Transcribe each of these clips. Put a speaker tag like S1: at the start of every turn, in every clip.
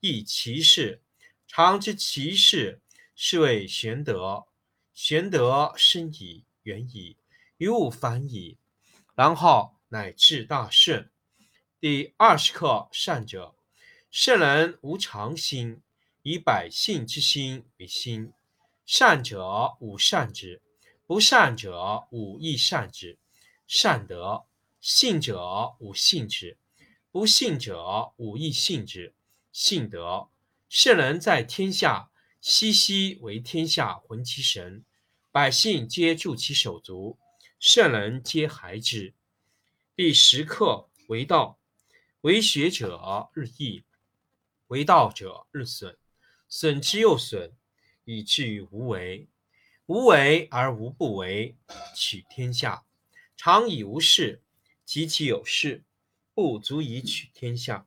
S1: 亦其事。常知其事，是谓玄德。玄德深矣，远矣，于物反矣，然后乃至大顺。第二十课善者，圣人无常心，以百姓之心为心。善者无善之，不善者无亦善之。善德，信者无信之，不信者无亦信之。信德，圣人在天下，熙熙为天下浑其神，百姓皆助其手足，圣人皆孩之。第十课为道。为学者日益，为道者日损，损之又损，以至于无为。无为而无不为，取天下常以无事，及其有事，不足以取天下。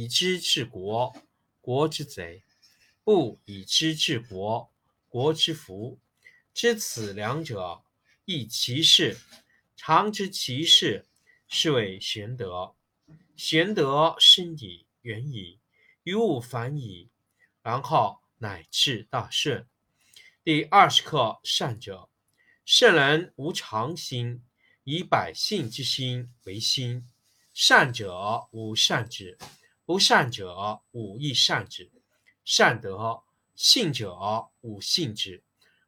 S1: 以知治国，国之贼；不以知治国，国之福。知此两者，亦其事。常知其事，是谓玄德。玄德深矣，远矣，于物反矣，然后乃至大顺。第二十课善者，圣人无常心，以百姓之心为心。善者无善之，不善者无亦善之。善德，信者无信之，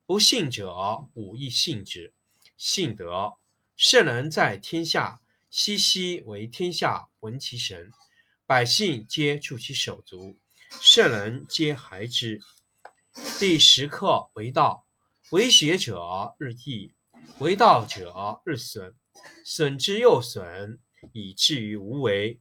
S1: 不信者无亦信之。信德，圣人在天下。熙熙为天下闻其神，百姓皆助其手足，圣人皆孩之。第十课为道，为学者日益，为道者日损，损之又损，以至于无为。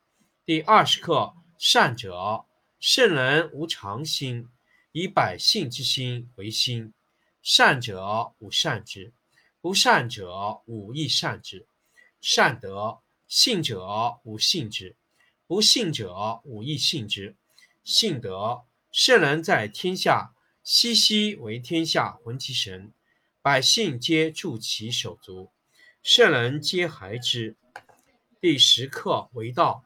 S1: 第二十课善者，圣人无常心，以百姓之心为心。善者无善之，不善者无亦善之。善德。信者无信之，不信者无亦信之。信德，圣人在天下，熙熙为天下浑其神，百姓皆助其手足，圣人皆孩之。第十课为道，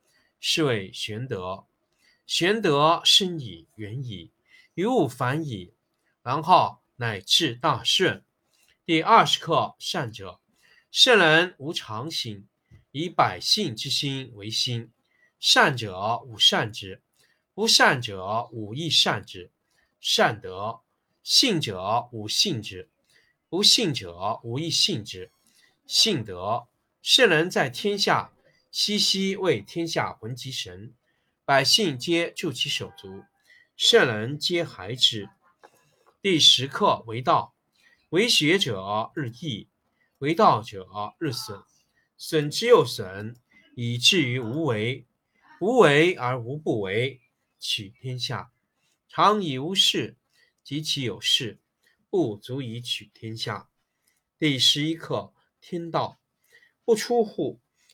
S1: 是谓玄德。玄德深矣，远矣，于物反矣，然后乃至大顺。第二十课：善者，圣人无常心，以百姓之心为心。善者无善之，不善者无亦善之。善德，信者无信之，不信者无亦信之。信德，圣人在天下，熙熙为天下浑其神，百姓皆助其手足，圣人皆孩之。第十课：为道。为学者日益，为道者日损，损之又损，以至于无为。无为而无不为，取天下常以无事，及其有事，不足以取天下。第十一课：天道不出户，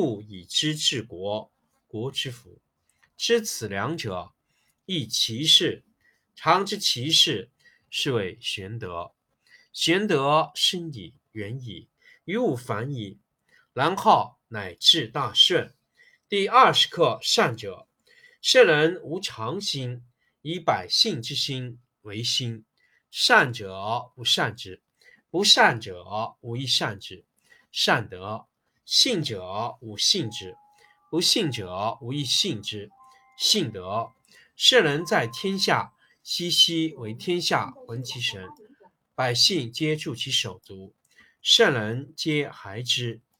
S1: 故以知治国，国之福。知此两者，亦其事。常知其事。是谓玄德，玄德深矣，远矣，于物反矣，然后乃至大顺。第二十课：善者，圣人无常心，以百姓之心为心。善者不善之，不善者无亦善之。善德，信者无信之，不信者无亦信之。信德，圣人在天下。熙熙为天下闻其神，百姓皆助其手足，圣人皆孩之。